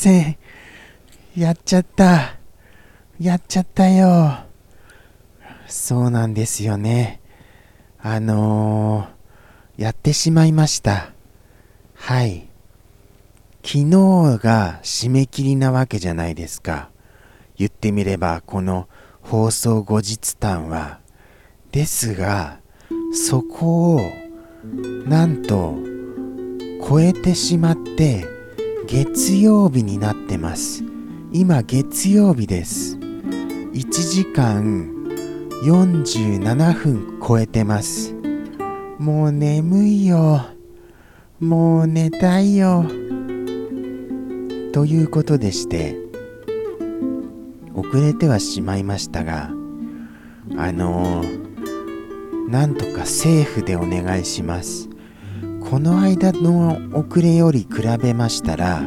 せん。やっちゃった。やっちゃったよ。そうなんですよね。あのー、やってしまいました。はい。昨日が締め切りなわけじゃないですか。言ってみれば、この放送後日談は。ですが、そこを、なんと、超えてしまって、月曜日になってます。今、月曜日です。1時間47分超えてます。もう眠いよ。もう寝たいよ。ということでして、遅れてはしまいましたが、あのー、なんとか政府でお願いします。この間の遅れより比べましたら、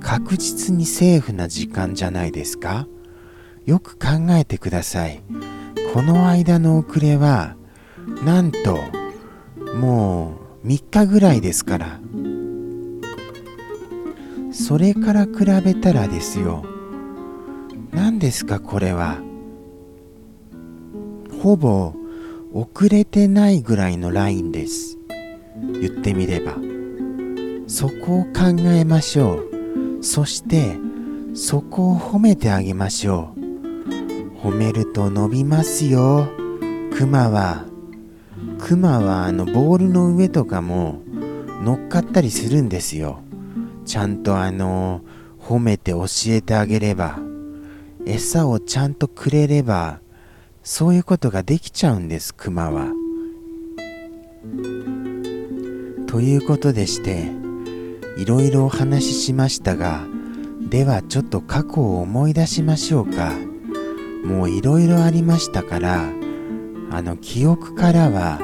確実にセーフな時間じゃないですか？よく考えてください。この間の遅れは、なんと、もう3日ぐらいですから。それから比べたらですよ。何ですかこれは？ほぼ遅れてないぐらいのラインです。言ってみれば。そこを考えましょう。そして、そこを褒めてあげましょう。褒めると伸びますよ。クマは。クマはあのボールの上とかも乗っかったりするんですよ。ちゃんとあの褒めて教えてあげれば。餌をちゃんとくれれば、そういうことができちゃうんです、クマは。ということでして、いろいろお話ししましたが、ではちょっと過去を思い出しましょうか。もういろいろありましたから、あの記憶からは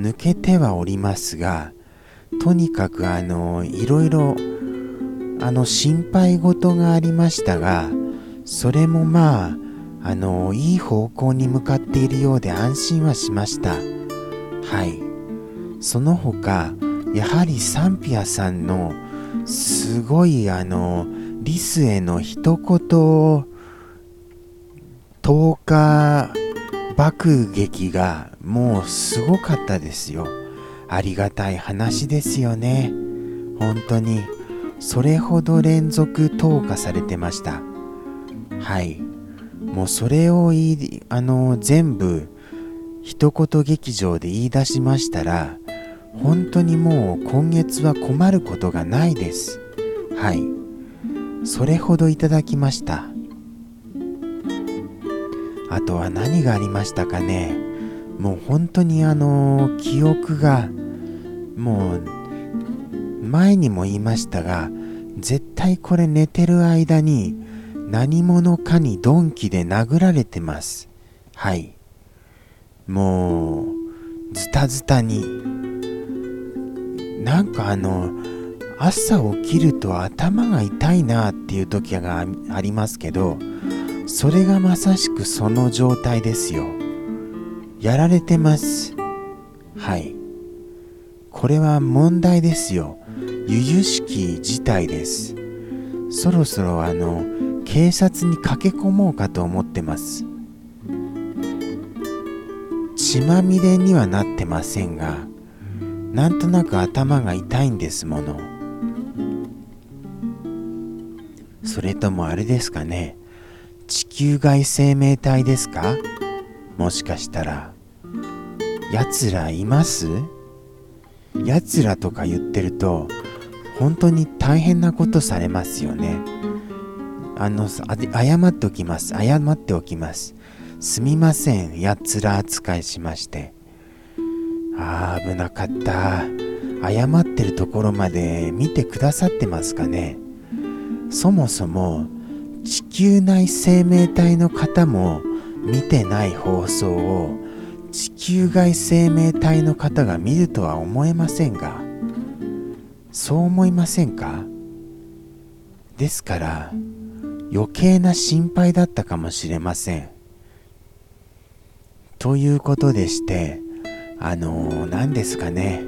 抜けてはおりますが、とにかくあのいろいろあの心配事がありましたが、それもまあ、あのいい方向に向かっているようで安心はしました。はい。その他、やはりサンピアさんのすごいあのリスへの一言10日爆撃がもうすごかったですよ。ありがたい話ですよね。本当に。それほど連続投下されてました。はい。もうそれを言い、あの、全部、一言劇場で言い出しましたら、本当にもう今月は困ることがないです。はい。それほどいただきました。あとは何がありましたかねもう本当にあの記憶がもう前にも言いましたが絶対これ寝てる間に何者かに鈍器で殴られてますはいもうズタズタになんかあの朝起きると頭が痛いなっていう時がありますけどそれがまさしくその状態ですよ。やられてます。はい。これは問題ですよ。由々しき事態です。そろそろあの、警察に駆け込もうかと思ってます。血まみれにはなってませんが、なんとなく頭が痛いんですもの。それともあれですかね。地球外生命体ですか？もしかしたら。奴らいます？奴らとか言ってると、本当に大変なことされますよね。あの、謝っておきます。謝っておきます。すみません。奴ら扱いしまして。ああ、危なかった。謝ってるところまで見てくださってますかね。そもそも、地球内生命体の方も見てない放送を地球外生命体の方が見るとは思えませんがそう思いませんか？ですから余計な心配だったかもしれませんということでしてあの何、ですかね。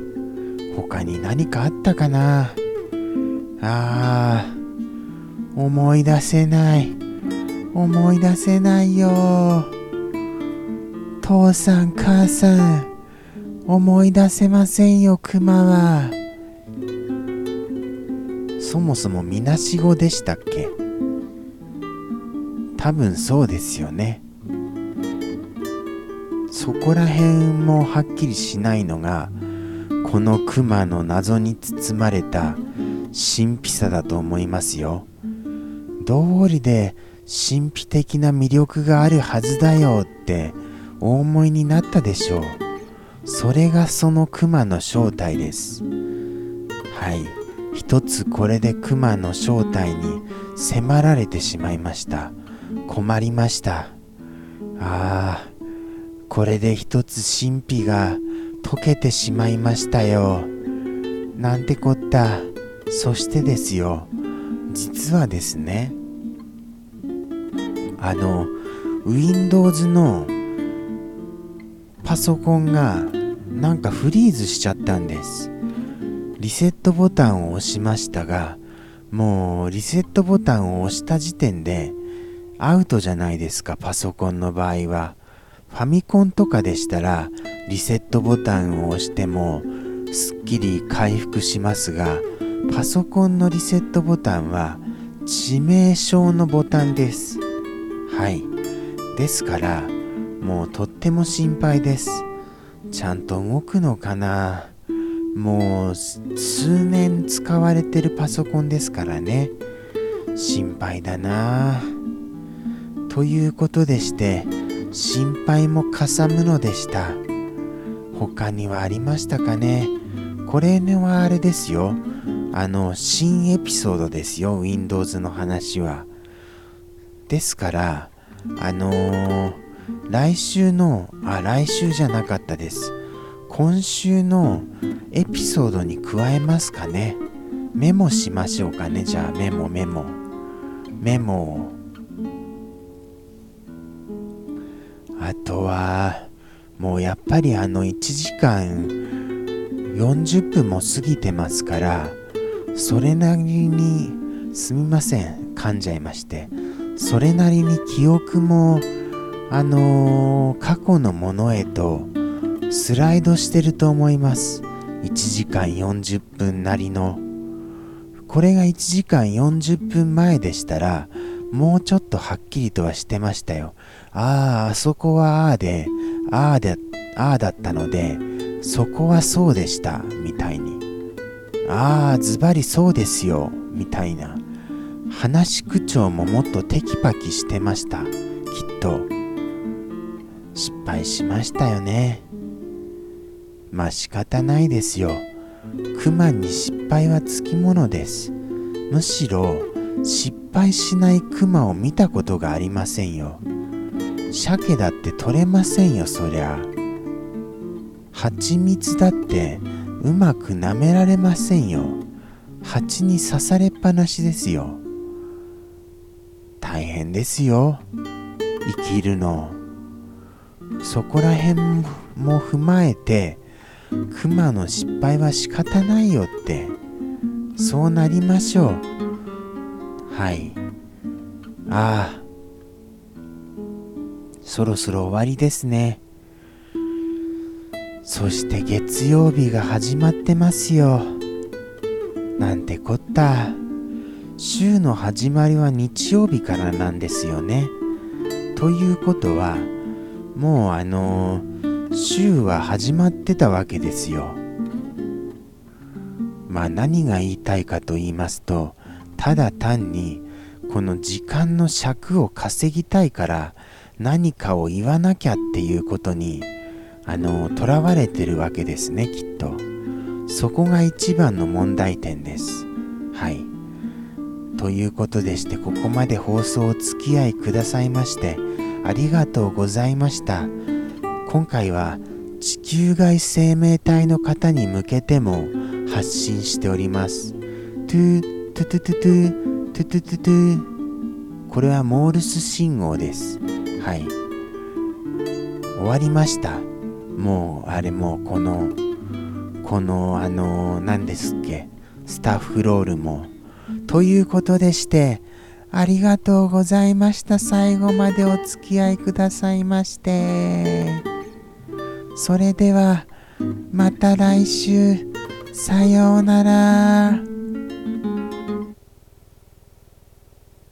他に何かあったかな。あー思い出せない。思い出せないよ。父さん母さん思い出せませんよクマは。そもそもみなしごでしたっけ？多分そうですよね。そこら辺もはっきりしないのがこのクマの謎に包まれた神秘さだと思いますよ。道理で神秘的な魅力があるはずだよってお思いになったでしょう。それがそのクマの正体です。はい。一つこれでクマの正体に迫られてしまいました。困りました。ああこれで一つ神秘が溶けてしまいましたよ。なんてこった。そしてですよ。実はですね。あの Windows のパソコンがなんかフリーズしちゃったんです。リセットボタンを押しましたがもうリセットボタンを押した時点でアウトじゃないですかパソコンの場合は。ファミコンとかでしたらリセットボタンを押してもすっきり回復しますがパソコンのリセットボタンは致命傷のボタンです。はい。ですからもうとっても心配です。ちゃんと動くのかな？もう数年使われてるパソコンですからね。心配だな。ということでして心配もかさむのでした他にはありましたかね？これはあれですよあの新エピソードですよ Windows の話はですから、あのー、来週の、あ、来週じゃなかったです。今週のエピソードに加えますかね？メモしましょうかね。じゃあ、メモ、メモ。メモを。あとは、もうやっぱりあの1時間40分も過ぎてますから、それなりにすみません。噛んじゃいまして。それなりに記憶もあのー、過去のものへとスライドしてると思います1時間40分なりのこれが1時間40分前でしたらもうちょっとはっきりとはしてましたよあああそこはああでああでああだったのでそこはそうでしたみたいに。ああズバリそうですよみたいな。話し口調ももっとテキパキしてましたきっと。失敗しましたよね。まあ仕方ないですよ。クマに失敗はつきものです。むしろ失敗しないクマを見たことがありませんよ。鮭だって取れませんよそりゃ。蜂蜜だってうまく舐められませんよ。蜂に刺されっぱなしですよ。大変ですよ生きるの。そこら辺も踏まえてクマの失敗は仕方ないよって。そうなりましょう。はい。ああそろそろ終わりですねそして月曜日が始まってますよなんてこった週の始まりは日曜日からなんですよね。ということはもうあのー、週は始まってたわけですよ。まあ何が言いたいかと言いますとただ単にこの時間の尺を稼ぎたいから何かを言わなきゃっていうことにあのとらわれてるわけですねきっと。そこが一番の問題点です。はい。ということでしてここまで放送お付き合いくださいましてありがとうございました。今回は地球外生命体の方に向けても発信しております。トゥトゥトゥトゥトゥトゥトゥトゥ。これはモールス信号です。はい終わりましたもうあれもうこのこのあの何ですっけスタッフロールもということでして、ありがとうございました。最後までお付き合いくださいまして。それでは、また来週、さようなら。